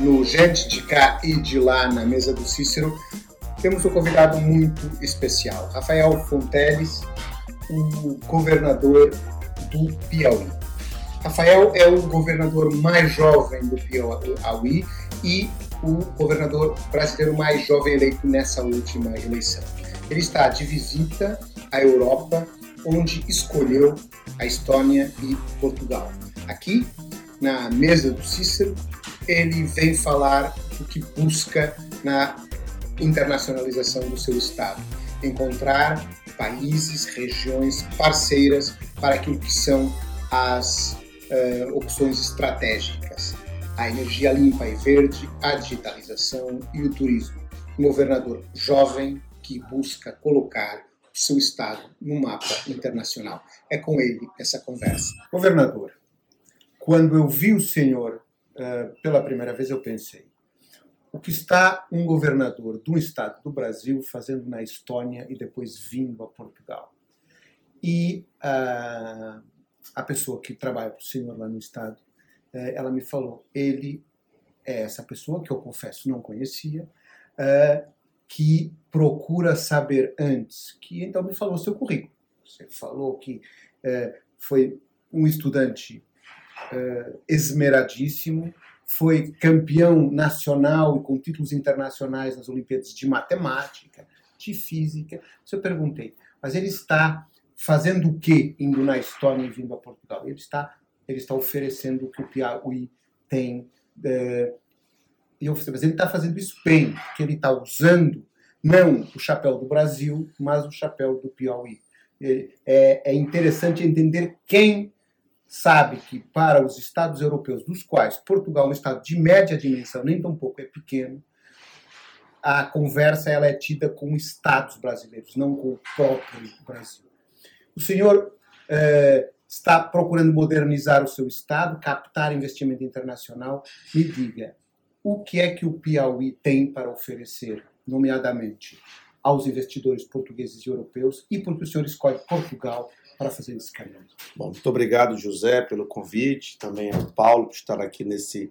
no Gente de Cá e de Lá na mesa do Cícero, temos um convidado muito especial, Rafael Fonteles, o governador do Piauí. Rafael é o governador mais jovem do Piauí e o governador brasileiro mais jovem eleito nessa última eleição. Ele está de visita à Europa, onde escolheu a Estônia e Portugal. Aqui, na mesa do Cícero, ele vem falar o que busca na internacionalização do seu Estado. Encontrar países, regiões parceiras para aquilo que são as uh, opções estratégicas. A energia limpa e verde, a digitalização e o turismo. Um governador jovem que busca colocar o seu Estado no mapa internacional. É com ele essa conversa. Governador, quando eu vi o senhor pela primeira vez, eu pensei: o que está um governador de um estado do Brasil fazendo na Estônia e depois vindo a Portugal? E uh, a pessoa que trabalha para o senhor lá no estado, uh, ela me falou: ele é essa pessoa que eu confesso não conhecia, uh, que procura saber antes, que então me falou seu currículo. Você falou que foi um estudante esmeradíssimo, foi campeão nacional e com títulos internacionais nas Olimpíadas de Matemática, de Física. Se eu perguntei, mas ele está fazendo o que indo na Estônia e vindo a Portugal? Ele está, ele está oferecendo o que o Piauí tem. É, e eu mas ele está fazendo isso bem, porque ele está usando não o chapéu do Brasil, mas o chapéu do Piauí. É, é interessante entender quem sabe que para os estados europeus, dos quais Portugal é um estado de média dimensão, nem tão pouco é pequeno, a conversa ela é tida com estados brasileiros, não com o próprio Brasil. O senhor eh, está procurando modernizar o seu estado, captar investimento internacional. Me diga, o que é que o Piauí tem para oferecer, nomeadamente aos investidores portugueses e europeus, e por que o senhor escolhe Portugal para fazer esse caminho. Bom, muito obrigado, José, pelo convite, também ao Paulo por estar aqui nesse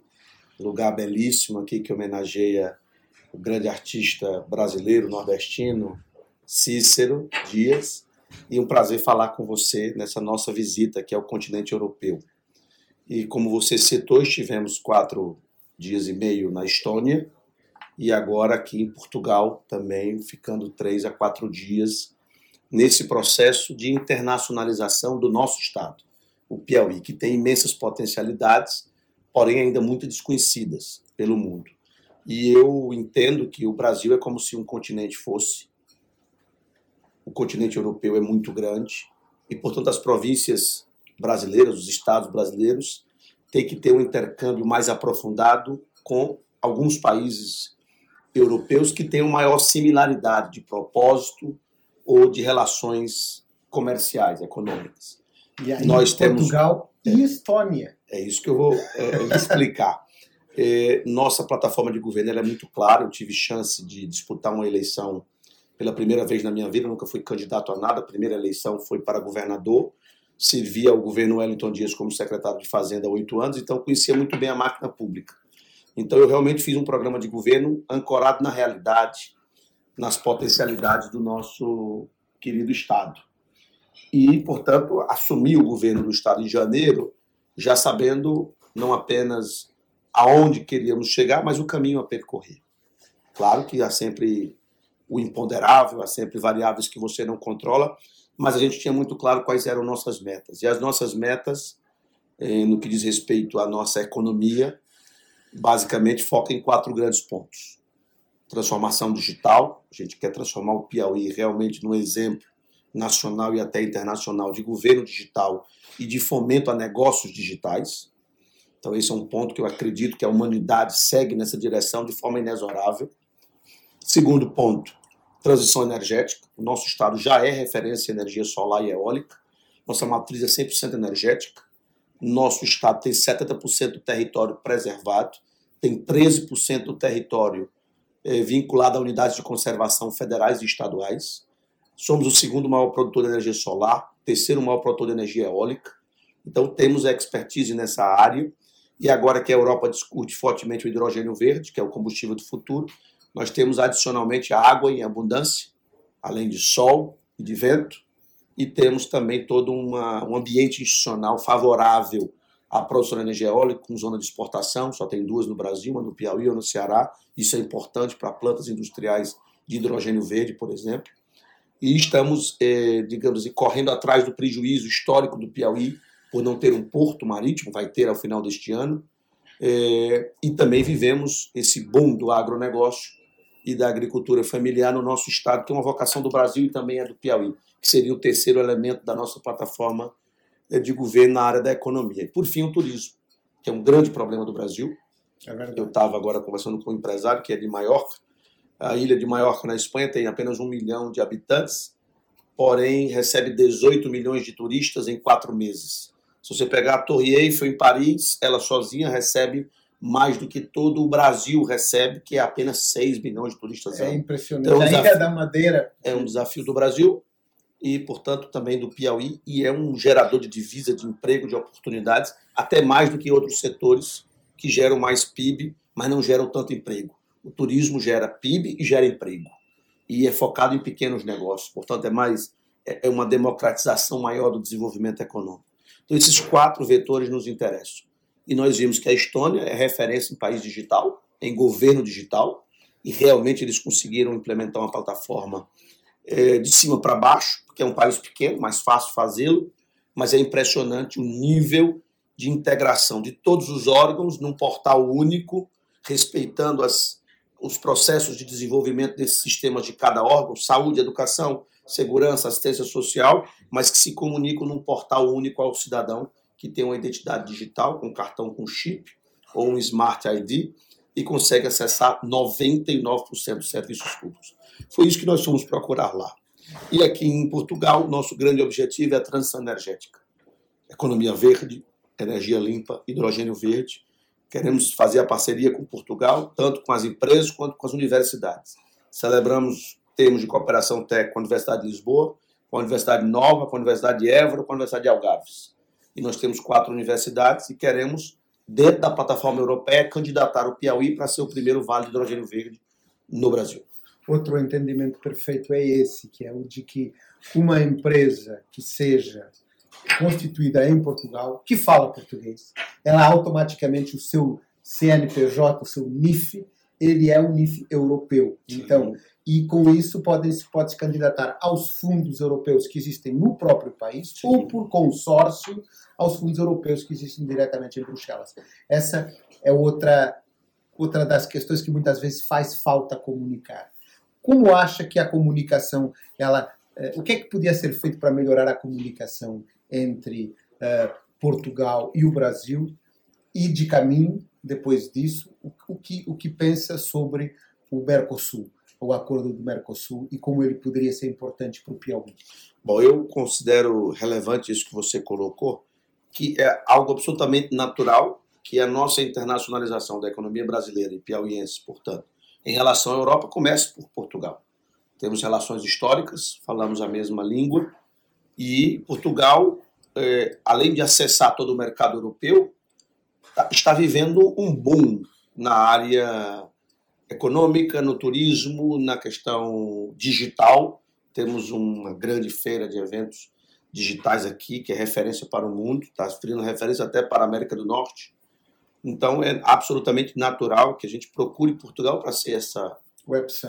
lugar belíssimo aqui que homenageia o grande artista brasileiro, nordestino, Cícero Dias, e um prazer falar com você nessa nossa visita aqui ao continente europeu. E como você citou, estivemos quatro dias e meio na Estônia e agora aqui em Portugal também, ficando três a quatro dias nesse processo de internacionalização do nosso Estado, o Piauí, que tem imensas potencialidades, porém ainda muito desconhecidas pelo mundo. E eu entendo que o Brasil é como se um continente fosse. O continente europeu é muito grande e, portanto, as províncias brasileiras, os estados brasileiros, têm que ter um intercâmbio mais aprofundado com alguns países europeus que tenham maior similaridade de propósito, ou de relações comerciais, econômicas. E aí, Nós Portugal temos, e Estônia. É isso que eu vou é, explicar. É, nossa plataforma de governo é muito clara. Eu tive chance de disputar uma eleição pela primeira vez na minha vida. Eu nunca fui candidato a nada. A primeira eleição foi para governador. Servi ao governo Wellington Dias como secretário de Fazenda há oito anos, então conhecia muito bem a máquina pública. Então eu realmente fiz um programa de governo ancorado na realidade, nas potencialidades do nosso querido Estado. E, portanto, assumi o governo do Estado em janeiro, já sabendo não apenas aonde queríamos chegar, mas o caminho a percorrer. Claro que há sempre o imponderável, há sempre variáveis que você não controla, mas a gente tinha muito claro quais eram nossas metas. E as nossas metas, eh, no que diz respeito à nossa economia, basicamente focam em quatro grandes pontos transformação digital. A gente quer transformar o Piauí realmente num exemplo nacional e até internacional de governo digital e de fomento a negócios digitais. Então, esse é um ponto que eu acredito que a humanidade segue nessa direção de forma inexorável. Segundo ponto, transição energética. O nosso estado já é referência em energia solar e eólica. Nossa matriz é 100% energética. Nosso estado tem 70% do território preservado, tem 13% do território vinculada a unidades de conservação federais e estaduais. Somos o segundo maior produtor de energia solar, terceiro maior produtor de energia eólica. Então, temos expertise nessa área E agora que a Europa discute fortemente o hidrogênio verde, que é o combustível do futuro, nós temos adicionalmente água em abundância, além de sol e de vento, e temos também todo uma, um ambiente institucional favorável à produção de energia eólica com zona de exportação, só tem duas no Brasil, uma no Piauí uma no Ceará. Isso é importante para plantas industriais de hidrogênio verde, por exemplo. E estamos, eh, digamos assim, correndo atrás do prejuízo histórico do Piauí por não ter um porto marítimo, vai ter ao final deste ano. Eh, e também vivemos esse boom do agronegócio e da agricultura familiar no nosso estado, que é uma vocação do Brasil e também é do Piauí, que seria o terceiro elemento da nossa plataforma de governo na área da economia. E, por fim, o turismo, que é um grande problema do Brasil. É Eu estava agora conversando com um empresário que é de Maiorca. A ilha de Maiorca, na Espanha, tem apenas um milhão de habitantes, porém recebe 18 milhões de turistas em quatro meses. Se você pegar a Torre Eiffel em Paris, ela sozinha recebe mais do que todo o Brasil recebe, que é apenas 6 milhões de turistas. É impressionante. Então, a Ilha da Madeira. É um desafio do Brasil e, portanto, também do Piauí, e é um gerador de divisa, de emprego, de oportunidades, até mais do que outros setores que geram mais PIB, mas não geram tanto emprego. O turismo gera PIB e gera emprego. E é focado em pequenos negócios, portanto, é mais é, é uma democratização maior do desenvolvimento econômico. Então, esses quatro vetores nos interessam e nós vimos que a Estônia é referência em país digital, em governo digital, e realmente eles conseguiram implementar uma plataforma é, de cima para baixo, porque é um país pequeno, mais fácil fazê-lo, mas é impressionante o nível de integração de todos os órgãos num portal único, respeitando as, os processos de desenvolvimento desses sistemas de cada órgão, saúde, educação, segurança, assistência social, mas que se comunicam num portal único ao cidadão que tem uma identidade digital, com cartão com chip ou um Smart ID, e consegue acessar 99% dos serviços públicos. Foi isso que nós fomos procurar lá. E aqui em Portugal, nosso grande objetivo é a transição energética. Economia verde, energia limpa, hidrogênio verde. Queremos fazer a parceria com Portugal, tanto com as empresas quanto com as universidades. Celebramos termos de cooperação técnica com a Universidade de Lisboa, com a Universidade Nova, com a Universidade de Évora, com a Universidade de Algarves e nós temos quatro universidades e queremos, dentro da plataforma europeia, candidatar o Piauí para ser o primeiro vale de hidrogênio verde no Brasil. Outro entendimento perfeito é esse, que é o de que uma empresa que seja constituída em Portugal, que fala português, ela automaticamente, o seu CNPJ, o seu NIF, ele é um NIF europeu. Então, e com isso pode, pode se candidatar aos fundos europeus que existem no próprio país Sim. ou por consórcio aos fundos europeus que existem diretamente em Bruxelas. Essa é outra, outra das questões que muitas vezes faz falta comunicar. Como acha que a comunicação, ela, eh, o que é que podia ser feito para melhorar a comunicação entre uh, Portugal e o Brasil? E de caminho, depois disso, o, o, que, o que pensa sobre o Mercosul, o acordo do Mercosul e como ele poderia ser importante para o Piauí? Bom, eu considero relevante isso que você colocou, que é algo absolutamente natural, que a nossa internacionalização da economia brasileira e piauiense, portanto, em relação à Europa, começa por Portugal. Temos relações históricas, falamos a mesma língua, e Portugal, é, além de acessar todo o mercado europeu, tá, está vivendo um boom na área econômica, no turismo, na questão digital. Temos uma grande feira de eventos digitais aqui, que é referência para o mundo, está virando referência até para a América do Norte. Então é absolutamente natural que a gente procure Portugal para ser essa,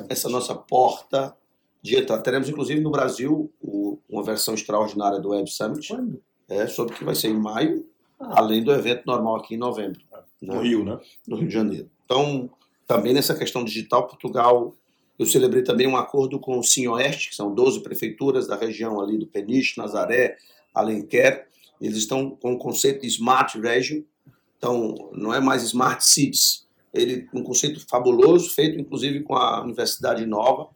essa nossa porta de entrada. Teremos inclusive no Brasil o, uma versão extraordinária do Web Summit. Quando? É, sobre que vai ser em maio, ah. além do evento normal aqui em novembro. No né? Rio, né? No Rio de Janeiro. Então, também nessa questão digital, Portugal eu celebrei também um acordo com o Sim-Oeste, que são 12 prefeituras da região ali do Peniche, Nazaré, Alenquer. Eles estão com o conceito de Smart Region. Então, não é mais Smart Cities. Ele um conceito fabuloso, feito inclusive com a Universidade Nova.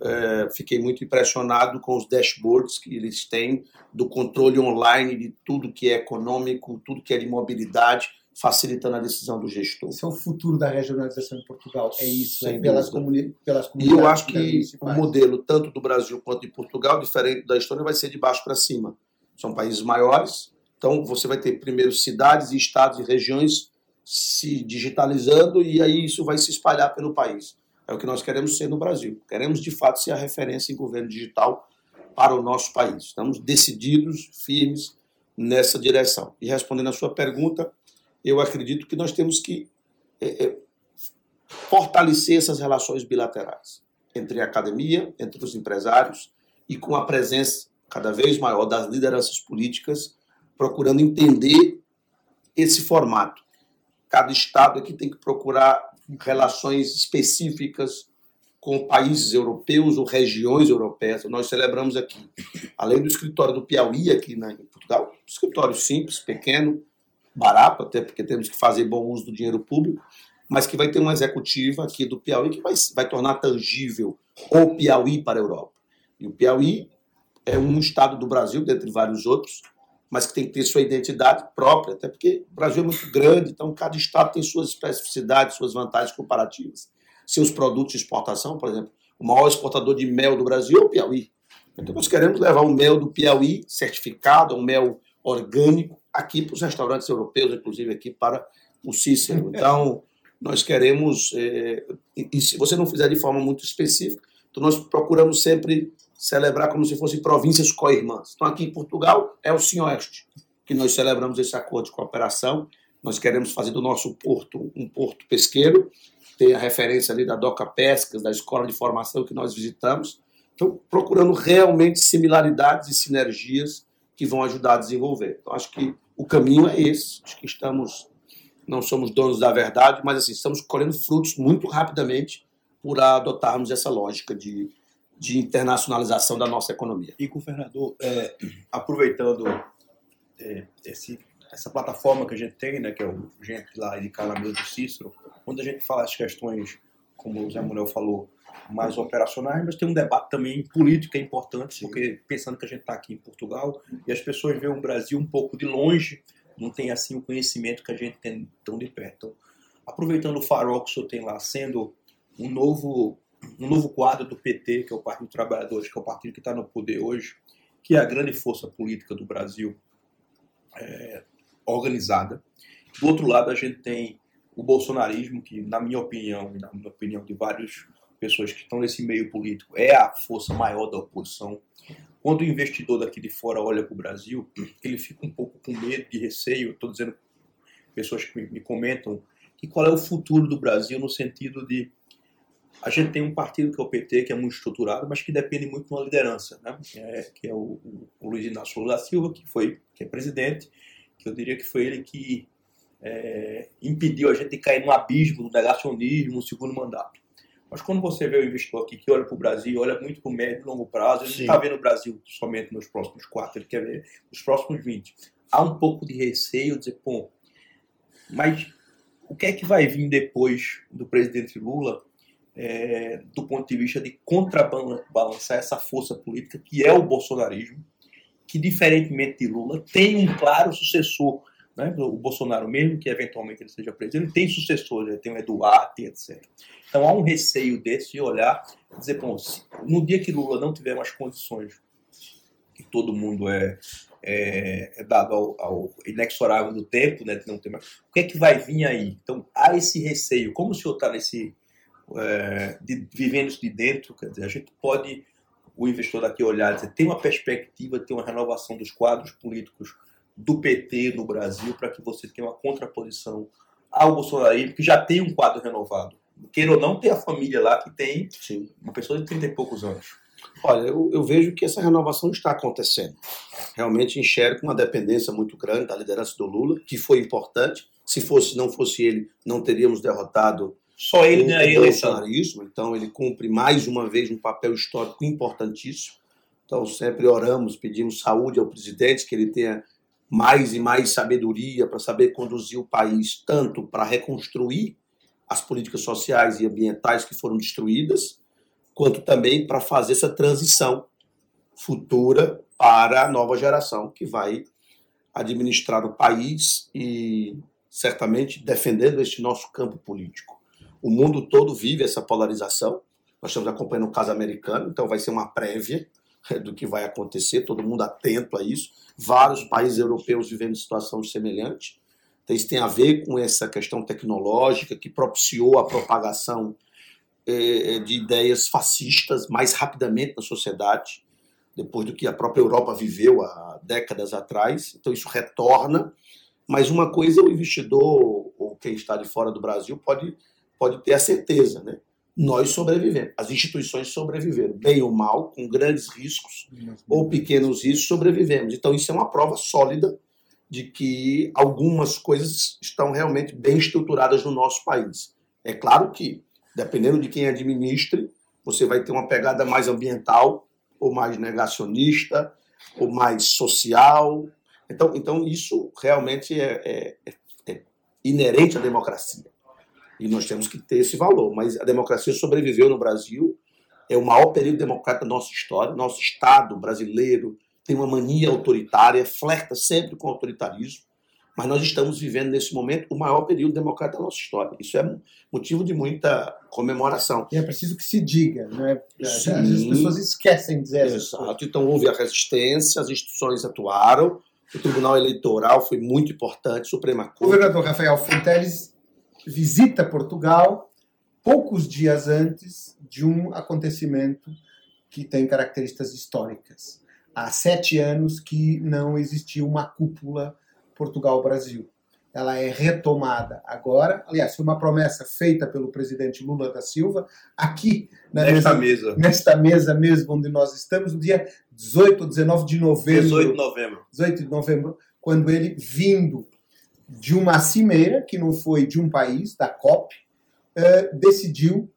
É, fiquei muito impressionado com os dashboards que eles têm do controle online de tudo que é econômico, tudo que é de mobilidade, facilitando a decisão do gestor. Esse é o futuro da regionalização em Portugal, é isso, é pelas, comuni pelas comunidades. E eu acho que o modelo, tanto do Brasil quanto de Portugal, diferente da Estônia, vai ser de baixo para cima. São países maiores, então você vai ter primeiro cidades estados e regiões se digitalizando e aí isso vai se espalhar pelo país. É o que nós queremos ser no Brasil. Queremos, de fato, ser a referência em governo digital para o nosso país. Estamos decididos, firmes nessa direção. E respondendo à sua pergunta, eu acredito que nós temos que é, é, fortalecer essas relações bilaterais entre a academia, entre os empresários e com a presença cada vez maior das lideranças políticas, procurando entender esse formato. Cada estado aqui tem que procurar relações específicas com países europeus ou regiões europeias. Nós celebramos aqui, além do escritório do Piauí aqui na, em Portugal, um escritório simples, pequeno, barato, até porque temos que fazer bom uso do dinheiro público, mas que vai ter uma executiva aqui do Piauí que vai, vai tornar tangível o Piauí para a Europa. E o Piauí é um estado do Brasil, dentre vários outros, mas que tem que ter sua identidade própria, até porque o Brasil é muito grande, então cada estado tem suas especificidades, suas vantagens comparativas. Seus produtos de exportação, por exemplo, o maior exportador de mel do Brasil é o Piauí. Então nós queremos levar o mel do Piauí certificado, um mel orgânico, aqui para os restaurantes europeus, inclusive aqui para o Cícero. Então, nós queremos, é, e se você não fizer de forma muito específica, então nós procuramos sempre celebrar como se fossem províncias co-irmãs. Então, aqui em Portugal é o Sinhoeste, que nós celebramos esse acordo de cooperação. Nós queremos fazer do nosso porto um porto pesqueiro, tem a referência ali da Doca Pescas, da escola de formação que nós visitamos. Então, procurando realmente similaridades e sinergias que vão ajudar a desenvolver. Então, acho que o caminho é esse. Acho que estamos, não somos donos da verdade, mas assim, estamos colhendo frutos muito rapidamente por adotarmos essa lógica de, de internacionalização da nossa economia. E, governador, é, aproveitando é, esse, essa plataforma que a gente tem, né, que é o gente lá de Calameu do Cícero, onde a gente fala as questões, como o Zé Manuel falou, mais operacionais, mas tem um debate também político que é importante, porque pensando que a gente está aqui em Portugal e as pessoas veem o Brasil um pouco de longe, não tem assim o conhecimento que a gente tem tão de perto. Então, aproveitando o farol que o senhor tem lá, sendo um novo, um novo quadro do PT, que é o Partido dos Trabalhadores, que é o partido que está no poder hoje, que é a grande força política do Brasil é, organizada. Do outro lado, a gente tem o bolsonarismo, que, na minha opinião, e na opinião de vários pessoas que estão nesse meio político, é a força maior da oposição. Quando o investidor daqui de fora olha para o Brasil, ele fica um pouco com medo, de receio. Estou dizendo pessoas que me comentam que qual é o futuro do Brasil no sentido de a gente tem um partido que é o PT, que é muito estruturado, mas que depende muito de uma liderança, né? É, que é o, o, Luiz Inácio Lula Silva, que foi que é presidente, que eu diria que foi ele que é, impediu a gente de cair no abismo do negacionismo no segundo mandato. Mas quando você vê o investidor aqui que olha para o Brasil, olha muito para o médio e longo prazo, ele Sim. não está vendo o Brasil somente nos próximos quatro, ele quer ver nos próximos 20. Há um pouco de receio de dizer, pô, mas o que é que vai vir depois do presidente Lula é, do ponto de vista de contrabalançar essa força política que é o bolsonarismo, que diferentemente de Lula tem um claro sucessor né? O Bolsonaro, mesmo que eventualmente ele seja preso, ele tem sucessores, ele tem o Eduardo, etc. Então há um receio desse de olhar dizer, bom, no dia que Lula não tiver mais condições, que todo mundo é, é, é dado ao, ao, inexorável do tempo, né, de não ter mais, o que é que vai vir aí? Então há esse receio. Como o senhor está nesse. É, de, vivendo de dentro, quer dizer, a gente pode, o investidor daqui olhar e dizer, tem uma perspectiva, tem uma renovação dos quadros políticos do PT no Brasil para que você tenha uma contraposição ao bolsonarismo, que já tem um quadro renovado. Queira ou não, tem a família lá que tem Sim. uma pessoa de 30 e poucos anos. Olha, eu, eu, vejo que essa renovação está acontecendo. Realmente enxergo uma dependência muito grande da liderança do Lula, que foi importante. Se fosse não fosse ele, não teríamos derrotado só ele na eleição. Então ele cumpre mais uma vez um papel histórico importantíssimo. Então sempre oramos, pedimos saúde ao presidente, que ele tenha mais e mais sabedoria para saber conduzir o país tanto para reconstruir as políticas sociais e ambientais que foram destruídas, quanto também para fazer essa transição futura para a nova geração que vai administrar o país e certamente defendendo este nosso campo político. O mundo todo vive essa polarização. Nós estamos acompanhando o caso americano, então vai ser uma prévia do que vai acontecer, todo mundo atento a isso vários países europeus vivendo situação semelhante. Então, isso tem a ver com essa questão tecnológica que propiciou a propagação eh, de ideias fascistas mais rapidamente na sociedade, depois do que a própria Europa viveu há décadas atrás. Então, isso retorna. Mas uma coisa o investidor ou quem está de fora do Brasil pode, pode ter a certeza, né? Nós sobrevivemos, as instituições sobreviveram, bem ou mal, com grandes riscos ou pequenos riscos, sobrevivemos. Então, isso é uma prova sólida de que algumas coisas estão realmente bem estruturadas no nosso país. É claro que, dependendo de quem administre, você vai ter uma pegada mais ambiental, ou mais negacionista, ou mais social. Então, então isso realmente é, é, é inerente à democracia. E nós temos que ter esse valor. Mas a democracia sobreviveu no Brasil, é o maior período democrático da nossa história. Nosso Estado brasileiro tem uma mania autoritária, flerta sempre com o autoritarismo. Mas nós estamos vivendo nesse momento o maior período democrático da nossa história. Isso é motivo de muita comemoração. E é preciso que se diga, não é? Sim. As pessoas esquecem de dizer. Exato. Então houve a resistência, as instituições atuaram, o Tribunal Eleitoral foi muito importante, Suprema Corte. O governador Rafael Fonteles visita Portugal poucos dias antes de um acontecimento que tem características históricas. Há sete anos que não existia uma cúpula Portugal-Brasil. Ela é retomada agora. Aliás, foi uma promessa feita pelo presidente Lula da Silva, aqui nesta mesa, mesa. Nesta mesa mesmo onde nós estamos, no dia 18 ou 19 de novembro. 18 de novembro. 18 de novembro, quando ele, vindo de uma cimeira, que não foi de um país, da COP, uh, decidiu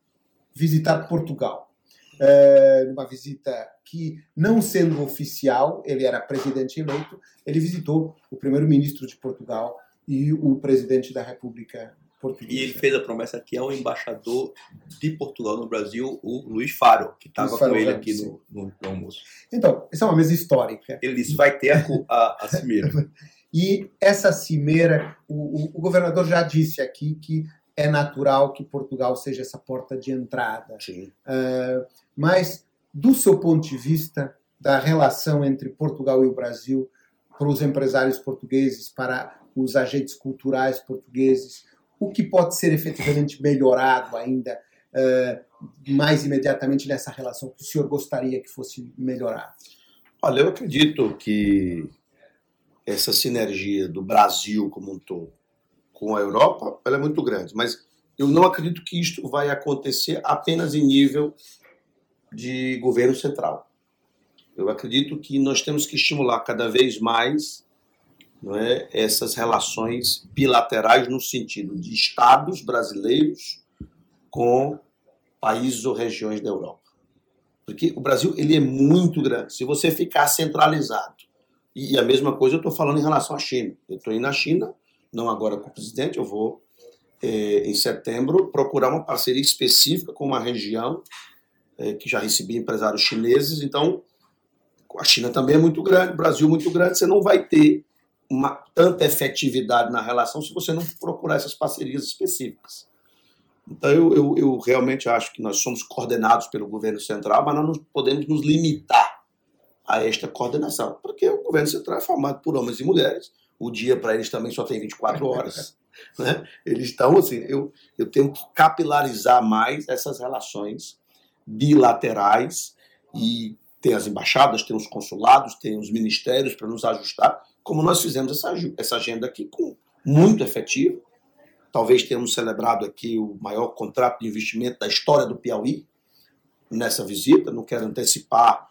visitar Portugal. Uh, uma visita que, não sendo oficial, ele era presidente eleito, ele visitou o primeiro-ministro de Portugal e o presidente da República Portuguesa. E ele fez a promessa aqui ao embaixador de Portugal no Brasil, o Luiz Faro, que estava com ele aqui no, no, no, almoço. Então, essa é uma mesa histórica. Ele disse, vai ter a, a, a cimeira. E essa cimeira, o, o, governador já disse aqui que é natural que Portugal seja essa porta de entrada. Uh, mas, do seu ponto de vista, da relação entre Portugal e o Brasil, para os empresários portugueses, para os agentes culturais portugueses, o que pode ser efetivamente melhorado ainda uh, mais imediatamente nessa relação que o senhor gostaria que fosse melhorado? Olha, eu acredito que essa sinergia do Brasil como um todo com a Europa, ela é muito grande, mas eu não acredito que isto vai acontecer apenas em nível de governo central. Eu acredito que nós temos que estimular cada vez mais não é, essas relações bilaterais no sentido de estados brasileiros com países ou regiões da Europa. Porque o Brasil ele é muito grande. Se você ficar centralizado e a mesma coisa eu estou falando em relação à China. Eu estou indo à China, não agora com o presidente, eu vou, é, em setembro, procurar uma parceria específica com uma região é, que já recebi empresários chineses. Então, a China também é muito grande, o Brasil muito grande, você não vai ter uma, tanta efetividade na relação se você não procurar essas parcerias específicas. Então, eu, eu, eu realmente acho que nós somos coordenados pelo governo central, mas nós não podemos nos limitar a esta coordenação, porque o governo central é formado por homens e mulheres, o dia para eles também só tem 24 horas. Né? Eles estão assim, eu, eu tenho que capilarizar mais essas relações bilaterais e tem as embaixadas, tem os consulados, tem os ministérios para nos ajustar, como nós fizemos essa, essa agenda aqui com muito efetivo. Talvez tenhamos celebrado aqui o maior contrato de investimento da história do Piauí nessa visita, não quero antecipar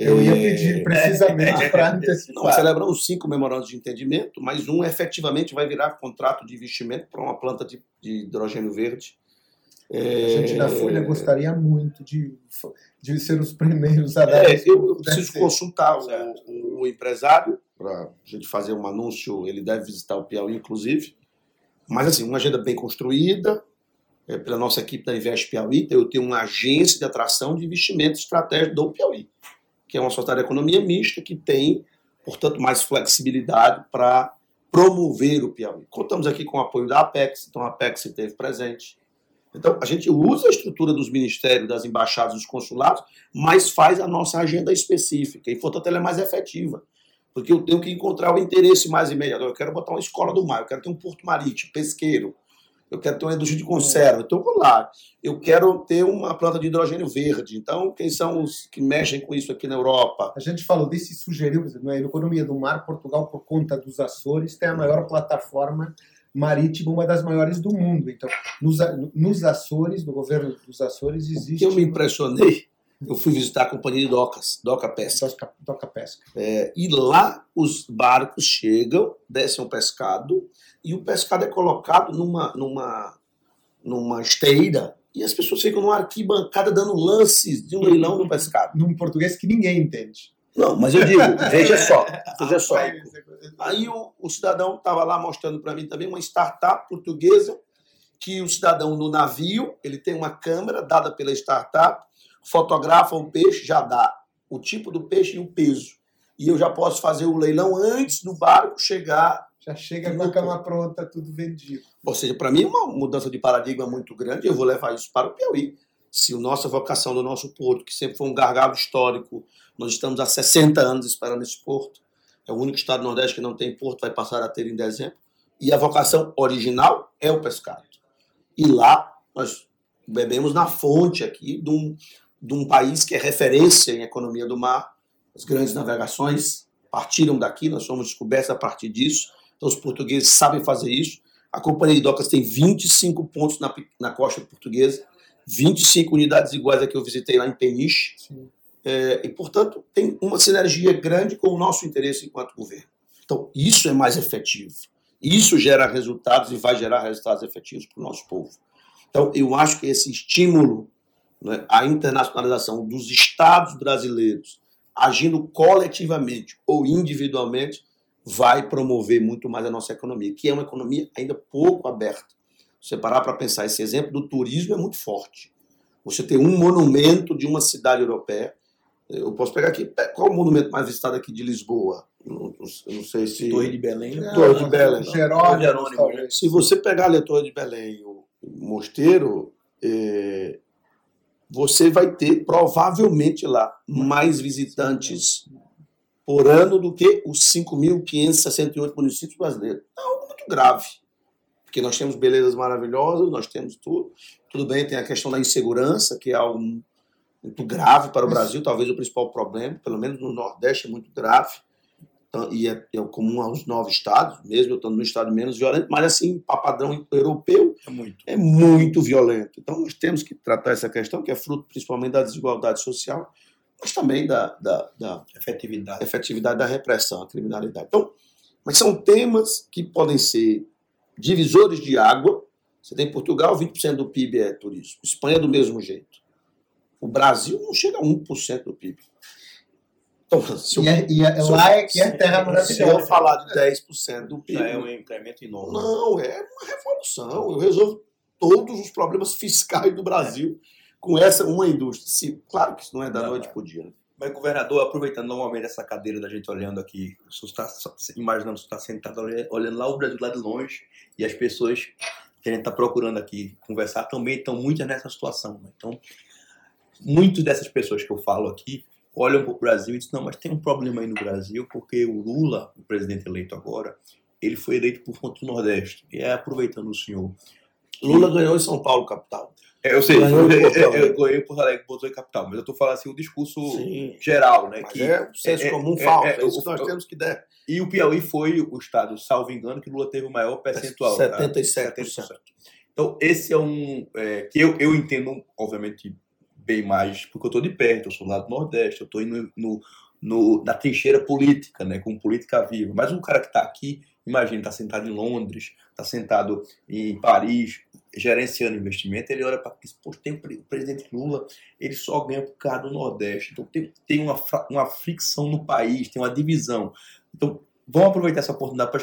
eu ia pedir precisamente para antecipar. Nós celebramos cinco memorandos de entendimento, mas um efetivamente vai virar contrato de investimento para uma planta de, de hidrogênio verde. A gente da Folha gostaria muito de, de ser os primeiros a dar. É, eu, eu preciso consultar o, o, empresário para a gente fazer um anúncio. Ele deve visitar o Piauí, inclusive. Mas, assim, uma agenda bem construída é, pela nossa equipe da Invest Piauí. Eu tenho uma agência de atração de investimento estratégico do Piauí que é uma sociedade de economia mista que tem, portanto, mais flexibilidade para promover o Piauí. Contamos aqui com o apoio da Apex, então a Apex esteve presente. Então, a gente usa a estrutura dos ministérios, das embaixadas, dos consulados, mas faz a nossa agenda específica e, portanto, ela é mais efetiva. Porque eu tenho que encontrar o interesse mais imediato. Eu quero botar uma escola do mar, eu quero ter um porto marítimo, pesqueiro, eu quero ter uma indústria de conserva, então vou lá. Eu quero ter uma planta de hidrogênio verde. Então, quem são os que mexem com isso aqui na Europa? A gente falou disso e sugeriu, na economia do mar, Portugal, por conta dos Açores, tem a maior plataforma marítima, uma das maiores do mundo. Então, nos, nos Açores, no governo dos Açores, existe. Eu me impressionei. Eu fui visitar a companhia de docas, Doca Pesca. Doca, Doca Pesca. É, e lá os barcos chegam, descem o pescado, e o pescado é colocado numa, numa, numa esteira e as pessoas ficam numa arquibancada dando lances de um leilão do pescado. Num português que ninguém entende. Não, mas eu digo, veja só, veja só. Aí o, o cidadão estava lá mostrando para mim também uma startup portuguesa que o cidadão no navio, ele tem uma câmera dada pela startup, fotografa o peixe, já dá o tipo do peixe e o peso. E eu já posso fazer o leilão antes do barco chegar já chega com a cama pronta, tudo vendido. Ou seja, para mim é uma mudança de paradigma muito grande. Eu vou levar isso para o Piauí. Se a nossa vocação do nosso porto, que sempre foi um gargalo histórico, nós estamos há 60 anos esperando esse porto. É o único estado do Nordeste que não tem porto, vai passar a ter em dezembro. E a vocação original é o pescado. E lá nós bebemos na fonte aqui de um, de um país que é referência em economia do mar. As grandes navegações partiram daqui, nós somos descobertos a partir disso. Então, os portugueses sabem fazer isso. A Companhia de Docas tem 25 pontos na, na costa portuguesa, 25 unidades iguais a que eu visitei lá em Peniche. É, e, portanto, tem uma sinergia grande com o nosso interesse enquanto governo. Então, isso é mais efetivo. Isso gera resultados e vai gerar resultados efetivos para o nosso povo. Então, eu acho que esse estímulo né, à internacionalização dos Estados brasileiros, agindo coletivamente ou individualmente, vai promover muito mais a nossa economia, que é uma economia ainda pouco aberta. Você parar para pensar, esse exemplo do turismo é muito forte. Você tem um monumento de uma cidade europeia. Eu posso pegar aqui, qual é o monumento mais visitado aqui de Lisboa? Não, não sei se. Torre de Belém. Não, Torre de Belém. Jerônimo. Se você pegar ali a Torre de Belém, o mosteiro, é, você vai ter provavelmente lá mais visitantes por ano do que os 5.568 municípios brasileiros. É algo muito grave. Porque nós temos belezas maravilhosas, nós temos tudo. Tudo bem, tem a questão da insegurança, que é algo muito grave para o Brasil, talvez o principal problema, pelo menos no Nordeste é muito grave. Então, e é, é, comum aos nove estados, mesmo eu estando no estado menos violento, mas assim, para padrão europeu, é muito. é muito violento. Então nós temos que tratar essa questão, que é fruto principalmente da desigualdade social, mas também da, da, da efetividade. efetividade da repressão à criminalidade. Então, mas são temas que podem ser divisores de água. Você tem Portugal, 20% do PIB é turismo. Espanha, do mesmo jeito. O Brasil não chega a 1% do PIB. Então, se e, é, e é, lá é que é terra maravilhosa. Se eu falar de 10% do PIB. Já é um incremento enorme. Não, é uma revolução. Eu resolvo todos os problemas fiscais do Brasil com essa uma indústria. Sim, claro que isso não é da não, noite para o dia. Né? Mas, governador, aproveitando normalmente essa cadeira da gente olhando aqui, você está imaginando você está sentado olhando lá o Brasil lá de longe e as pessoas que a gente está procurando aqui conversar também estão muito nessa situação. Né? Então, muitas dessas pessoas que eu falo aqui olham para o Brasil e dizem, não, mas tem um problema aí no Brasil, porque o Lula, o presidente eleito agora, ele foi eleito por conta do Nordeste. E é aproveitando o senhor. Lula ganhou em São Paulo, capital. É, eu sei, eu, eu, eu ganhei Porto Alegre, Porto Alegre capital, mas eu estou falando assim o discurso Sim. geral, né? Que é o senso é, comum é, falso, é, é, isso que nós temos que der. E o Piauí foi o estado, salvo engano, que Lula teve o maior percentual. 77%. Tá? 77%. Então, esse é um. É, que eu, eu entendo, obviamente, bem mais, porque eu estou de perto, eu sou lá do Nordeste, eu estou indo no, no, na trincheira política, né, com política viva. Mas um cara que está aqui, imagina, está sentado em Londres, está sentado em Paris, gerenciando investimento, ele olha para isso, pô, tem o presidente Lula, ele só ganha por causa do Nordeste. Então tem, tem uma, uma fricção no país, tem uma divisão. Então vamos aproveitar essa oportunidade para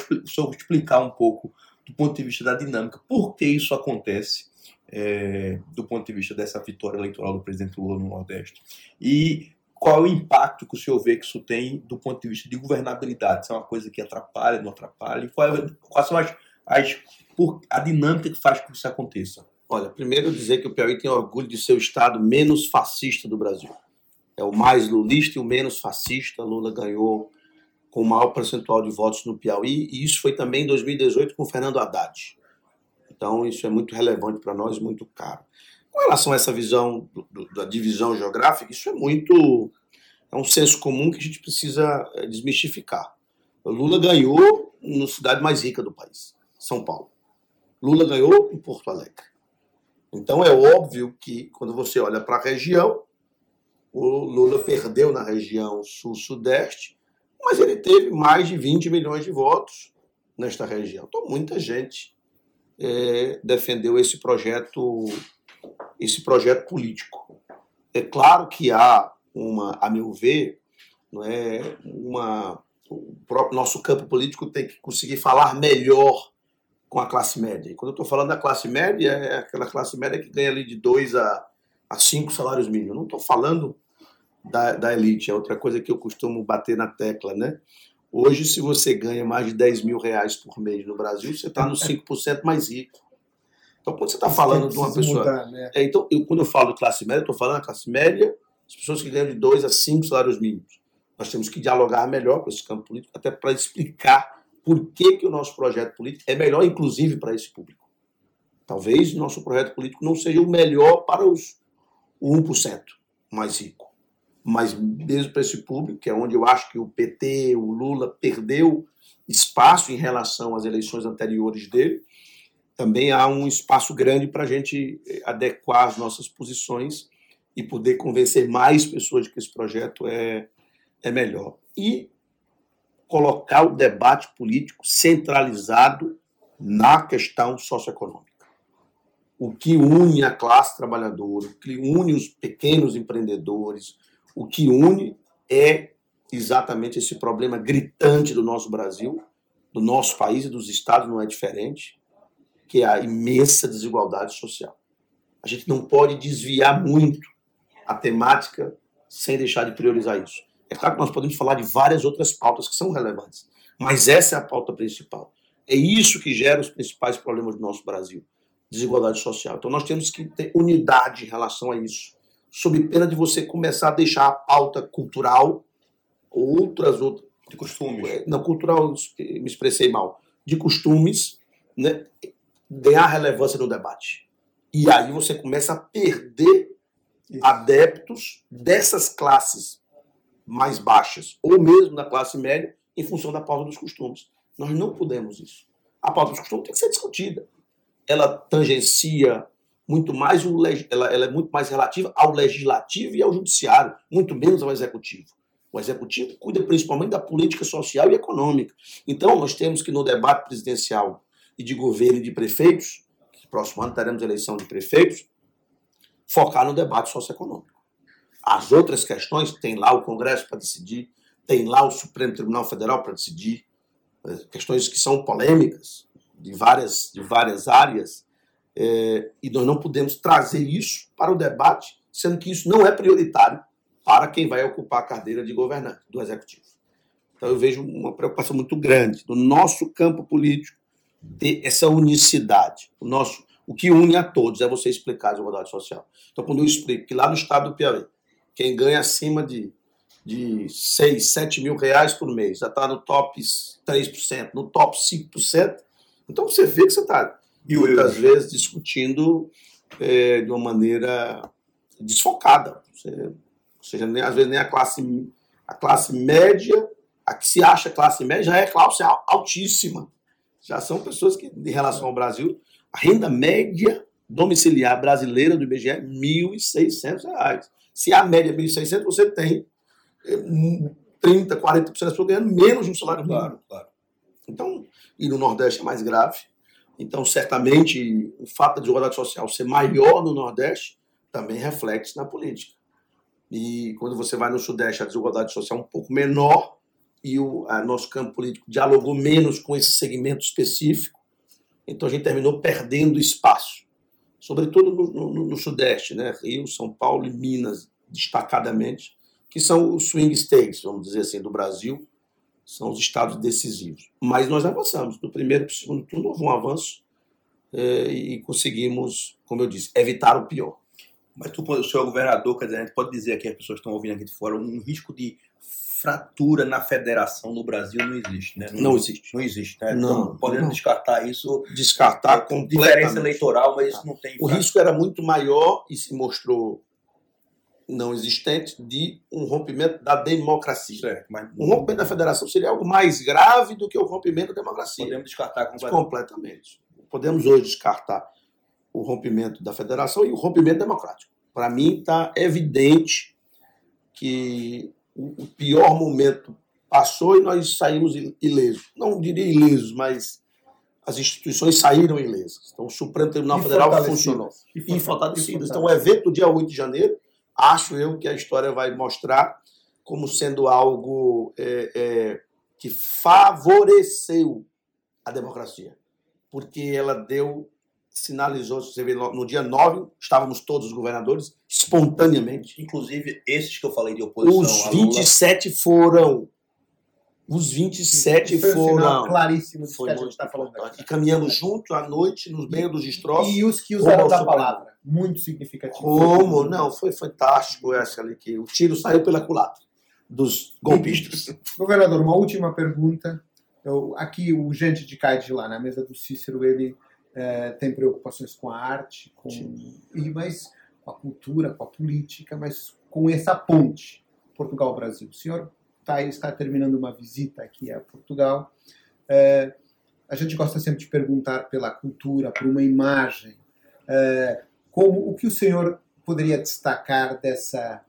explicar um pouco do ponto de vista da dinâmica, por que isso acontece é, do ponto de vista dessa vitória eleitoral do presidente Lula no Nordeste. E qual é o impacto que o senhor vê que isso tem do ponto de vista de governabilidade? Se é uma coisa que atrapalha, não atrapalha? Qual é, quais são as, as por a dinâmica que faz com que isso aconteça? Olha, primeiro dizer que o Piauí tem orgulho de ser o estado menos fascista do Brasil. É o mais lulista e o menos fascista. Lula ganhou com o maior percentual de votos no Piauí, e isso foi também em 2018 com Fernando Haddad. Então, isso é muito relevante para nós, muito caro. Com relação a essa visão do, do, da divisão geográfica, isso é muito. É um senso comum que a gente precisa eh, desmistificar. O Lula ganhou na cidade mais rica do país, São Paulo. Lula ganhou em Porto Alegre. Então é óbvio que quando você olha para a região, o Lula perdeu na região sul-sudeste, mas ele teve mais de 20 milhões de votos nesta região. Então muita gente é, defendeu esse projeto, esse projeto político. É claro que há uma, a meu ver, não é uma o próprio nosso campo político tem que conseguir falar melhor com a classe média. E quando eu estou falando da classe média, é aquela classe média que ganha ali de 2 a, a 5 salários mínimos. Eu não estou falando da, da elite, é outra coisa que eu costumo bater na tecla, né? Hoje, se você ganha mais de 10 mil reais por mês no Brasil, você está nos 5% mais rico. Então, quando você está falando de uma pessoa. Mudar, né? é, então, eu, quando eu falo classe média, estou falando da classe média, as pessoas que ganham de 2 a 5 salários mínimos. Nós temos que dialogar melhor com esse campo político, até para explicar por que, que o nosso projeto político é melhor, inclusive, para esse público. Talvez o nosso projeto político não seja o melhor para os 1% mais rico, mas mesmo para esse público, que é onde eu acho que o PT, o Lula, perdeu espaço em relação às eleições anteriores dele, também há um espaço grande para a gente adequar as nossas posições e poder convencer mais pessoas de que esse projeto é, é melhor. E colocar o debate político centralizado na questão socioeconômica. O que une a classe trabalhadora, o que une os pequenos empreendedores, o que une é exatamente esse problema gritante do nosso Brasil, do nosso país e dos estados, não é diferente, que é a imensa desigualdade social. A gente não pode desviar muito a temática sem deixar de priorizar isso. É claro que nós podemos falar de várias outras pautas que são relevantes, mas essa é a pauta principal. É isso que gera os principais problemas do nosso Brasil, desigualdade social. Então nós temos que ter unidade em relação a isso, sob pena de você começar a deixar a pauta cultural, outras outras de costumes. É, não, cultural, me expressei mal. De costumes, né, ganhar relevância no debate. E aí você começa a perder Isso. adeptos dessas classes mais baixas, ou mesmo da classe média, em função da pauta dos costumes. Nós não podemos isso. A pauta dos costumes tem que ser discutida. Ela tangencia muito mais o ela, ela é muito mais relativa ao legislativo e ao judiciário, muito menos ao executivo. O executivo cuida principalmente da política social e econômica. Então, nós temos que, no debate presidencial e de governo e de prefeitos, que próximo ano teremos eleição de prefeitos, focar no debate socioeconômico. As outras questões, tem lá o Congresso para decidir, tem lá o Supremo Tribunal Federal para decidir, eh, questões que são polêmicas de várias, de várias áreas, é, e nós não podemos trazer isso para o debate, sendo que isso não é prioritário para quem vai ocupar a cadeira de governante do Executivo. Então eu vejo uma preocupação muito grande do nosso campo político ter essa unicidade. O nosso, o que une a todos é você explicar a desigualdade social. Então quando eu explico que lá no estado do Piauí quem ganha acima de, de 6, 7 mil reais por mês já está no top 3%, no top 5%. Então você vê que você está muitas vezes discutindo é, de uma maneira desfocada. Você, ou seja, nem, às vezes nem a classe, a classe média, a que se acha classe média, já é classe altíssima. Já são pessoas que, em relação ao Brasil, a renda média domiciliar brasileira do IBGE é R$ 1.600. Se a média é 1.600, você tem 30, eh, 40% das pessoas ganhando menos de um salário mínimo. Claro, claro. Então, e no Nordeste é mais grave. Então, certamente, o fato da desigualdade social ser maior no Nordeste também reflete na política. E quando você vai no Sudeste, a desigualdade social é um pouco menor e o nosso campo político dialogou menos com esse segmento específico. Então, a gente terminou perdendo espaço sobretudo no, no, no, Sudeste, né? Rio, São Paulo e Minas, destacadamente, que são os swing states, vamos dizer assim, do Brasil, são os estados decisivos. Mas nós avançamos, do primeiro para o segundo turno houve um avanço é, e conseguimos, como eu disse, evitar o pior. Mas tu, o senhor governador, quer dizer, a gente pode dizer aqui, as pessoas estão ouvindo aqui de fora, um risco de fratura na federação no Brasil não existe, né? Não existe. Não existe, né? Não, Então, podemos não. descartar isso. Descartar com completamente. diferença eleitoral, mas isso não tem. O risco era muito maior e se mostrou não existente de um rompimento da democracia. Certo, mas Um rompimento da federação seria algo mais grave do que o rompimento da democracia. podemos descartar completamente. Completamente. Podemos hoje descartar o rompimento da federação e o rompimento democrático. Para mim, está evidente que o pior momento passou e nós saímos il- ilesos. Não diria ilesos, mas as instituições saíram ilesas. Então, o Supremo Tribunal E Federal funcionou. E fortalecidas. Então, o evento do dia 8 de janeiro, acho eu que a história vai mostrar como sendo algo é, é, que favoreceu a democracia. Porque ela deu, sinalizou, você vê, no dia 9, estávamos todos os governadores, espontaneamente. Inclusive, esses que eu falei de oposição. Os a Lula, 27 foram. Os 27 Foi um foram. claríssimo do Foi que a gente está falando aqui. E caminhamos junto à noite, no meio dos destroços. E os que usaram da palavra. Muito significativo. Como? Não, foi fantástico essa ali, que o tiro saiu pela culatra dos golpistas. Governador, uma última pergunta. Eu, aqui o gente de cá e de lá, na mesa do Cícero, ele eh, tem preocupações com a arte, com, e, com a cultura, com a política, mas com essa ponte Portugal-Brasil. O senhor tá, está terminando uma visita aqui a Portugal. Eh, a gente gosta sempre de perguntar pela cultura, por uma imagem. Eh, como o que o senhor poderia destacar dessa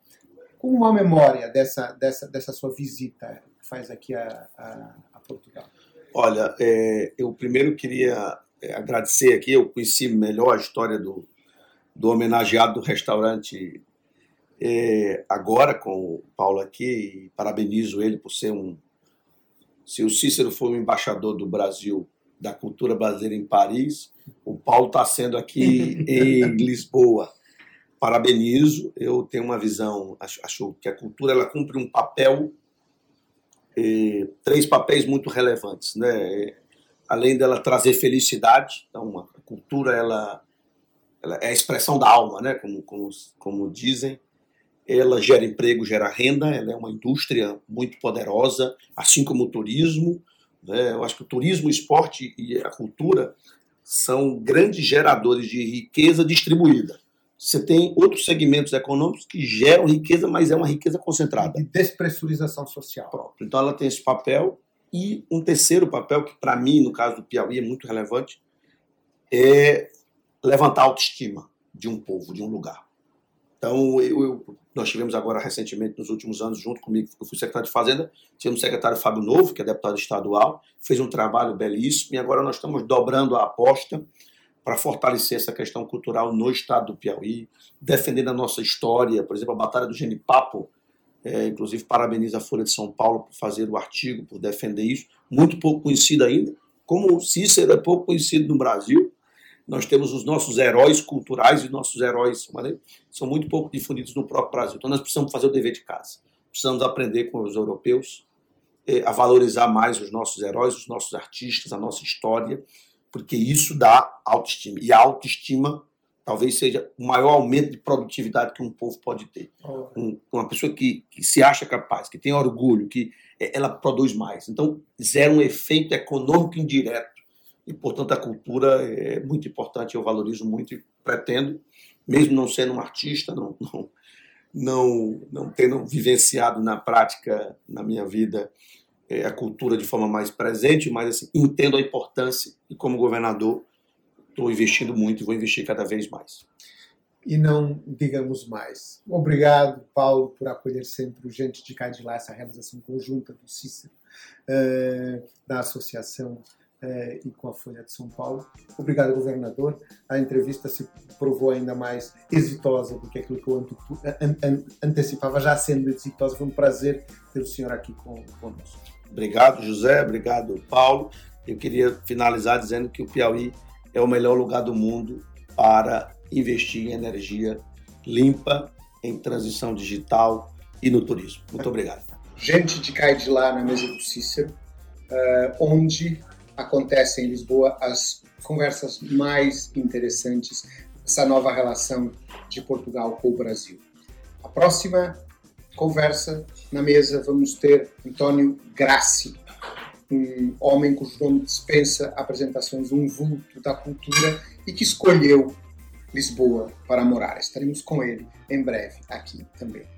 como uma memória dessa, dessa, dessa sua visita que faz aqui a, a, a Portugal. Olha, é, eu primeiro queria é, agradecer aqui, eu conheci melhor a história do, do homenageado do restaurante é, agora com o Paulo aqui e parabenizo ele por ser um. Se o Cícero foi um embaixador do Brasil, da cultura brasileira em Paris, o Paulo está sendo aqui em Lisboa. Parabenizo, eu tenho uma visão, acho, acho que a cultura ela cumpre um papel eh, três papéis muito relevantes, né? Além dela trazer felicidade, então a cultura ela, ela é a expressão da alma, né? Como, como, como dizem. Ela gera emprego, gera renda, ela é uma indústria muito poderosa, assim como o turismo. Né? Eu acho que o turismo, o esporte e a cultura são grandes geradores de riqueza distribuída. Você tem outros segmentos econômicos que geram riqueza, mas é uma riqueza concentrada. E despressurização social. próprio. Então ela tem esse papel e um terceiro papel que para mim, no caso do Piauí, é muito relevante, é levantar a autoestima de um povo, de um lugar. Então eu, eu- nós tivemos agora recentemente, nos últimos anos, junto comigo, eu fui secretário de Fazenda, tivemos o secretário Fábio Novo, que é deputado estadual, fez um trabalho belíssimo e agora nós estamos dobrando a aposta para fortalecer essa questão cultural no estado do Piauí, defendendo a nossa história, por exemplo, a Batalha do Genipapo, é, inclusive, parabenizo a Folha de São Paulo por fazer o artigo, por defender isso. Muito pouco conhecido ainda. Como Cícero é pouco conhecido no Brasil, nós temos os nossos heróis culturais e nossos heróis são muito pouco difundidos no próprio Brasil. Então, nós precisamos fazer o dever de casa. Precisamos aprender com os europeus eh, a valorizar mais os nossos heróis, os nossos artistas, a nossa história, porque isso dá autoestima. E a autoestima talvez seja o maior aumento de produtividade que um povo pode ter um- uma pessoa que, que se acha capaz, que tem orgulho, que eh, ela produz mais. Então, zera um efeito econômico indireto. E, portanto, a cultura é muito importante, eu valorizo muito e pretendo, mesmo não sendo um artista, não, não, não, não tendo vivenciado na prática, na minha vida, eh, a cultura de forma mais presente, mas assim, entendo a importância e, como governador, estou investindo muito e vou investir cada vez mais. E não digamos mais. Obrigado, Paulo, por acolher sempre o Gente de e de Lá, essa realização conjunta do Cícero, eh, da associação eh, e com a Folha de São Paulo. Obrigado, governador. A entrevista se provou ainda mais exitosa do que aquilo que eu antu- an- an- antecipava, já sendo exitosa. Foi um prazer ter o senhor aqui com, conosco. Obrigado, José. Obrigado, Paulo. Eu queria finalizar dizendo que o Piauí é o melhor lugar do mundo para investir em energia limpa, em transição digital e no turismo. Muito obrigado. Gente de Cá e de Lá na mesa do Cícero, eh, onde acontecem em Lisboa as conversas mais interessantes dessa nova relação de Portugal com o Brasil. A próxima conversa na mesa vamos ter Antônio Grassi, um homem cujo nome dispensa apresentações, um vulto da cultura e que escolheu Lisboa para morar. Estaremos com ele em breve aqui também.